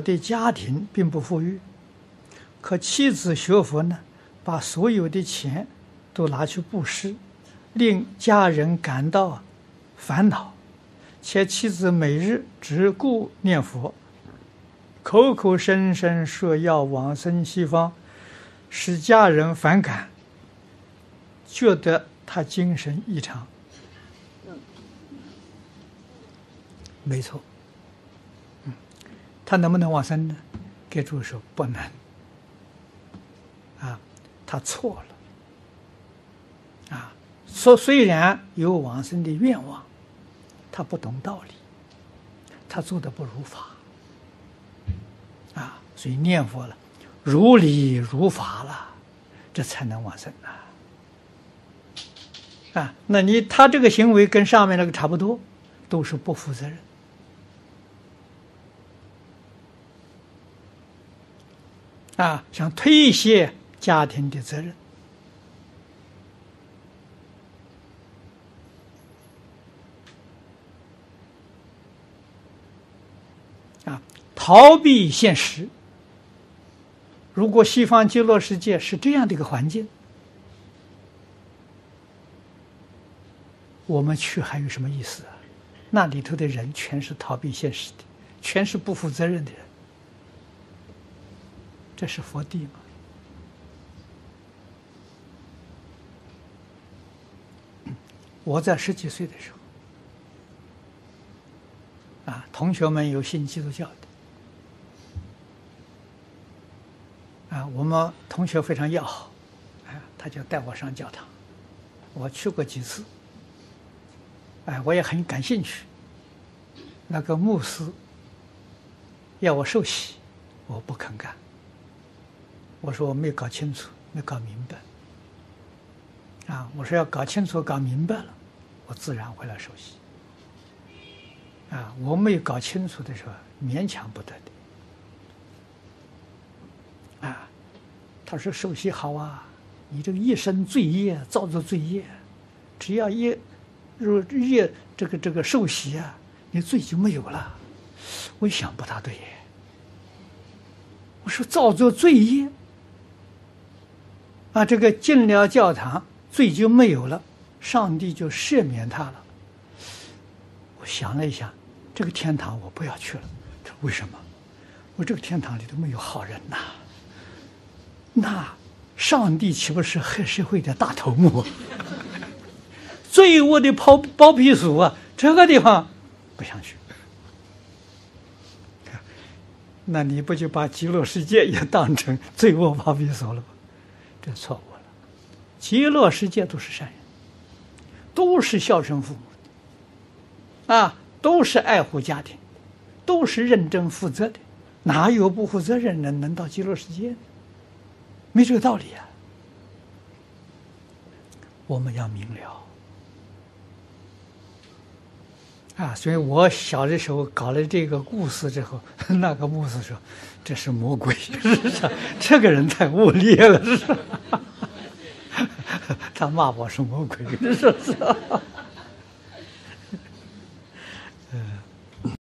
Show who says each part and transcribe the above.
Speaker 1: 我的家庭并不富裕，可妻子学佛呢，把所有的钱都拿去布施，令家人感到烦恼，且妻子每日只顾念佛，口口声声说要往生西方，使家人反感，觉得他精神异常。没错。他能不能往生呢？给诸说不能。啊，他错了。啊，说虽然有往生的愿望，他不懂道理，他做的不如法。啊，所以念佛了，如理如法了，这才能往生啊。啊，那你他这个行为跟上面那个差不多，都是不负责任。啊，想推卸家庭的责任，啊，逃避现实。如果西方极乐世界是这样的一个环境，我们去还有什么意思啊？那里头的人全是逃避现实的，全是不负责任的人。这是佛地吗？我在十几岁的时候，啊，同学们有信基督教的，啊，我们同学非常要好，啊，他就带我上教堂，我去过几次，哎，我也很感兴趣。那个牧师要我受洗，我不肯干。我说我没搞清楚，没搞明白。啊，我说要搞清楚、搞明白了，我自然会来受洗。啊，我没有搞清楚的时候，勉强不得的。啊，他说受洗好啊，你这个一生罪业造作罪业，只要一入业这个这个受洗啊，你罪就没有了。我一想不大对，我说造作罪业。啊，这个进了教堂，罪就没有了，上帝就赦免他了。我想了一下，这个天堂我不要去了。为什么？我这个天堂里都没有好人呐。那上帝岂不是黑社会的大头目？罪恶的包包皮鼠啊！这个地方不想去。那你不就把极乐世界也当成罪恶包皮鼠了吗？这错误了，极乐世界都是善人，都是孝顺父母的，啊，都是爱护家庭，都是认真负责的，哪有不负责任的人能到极乐世界？没这个道理啊！我们要明了啊！所以我小的时候搞了这个故事之后，那个牧师说。这是魔鬼，这个人太恶劣了，他骂我是魔鬼，是是？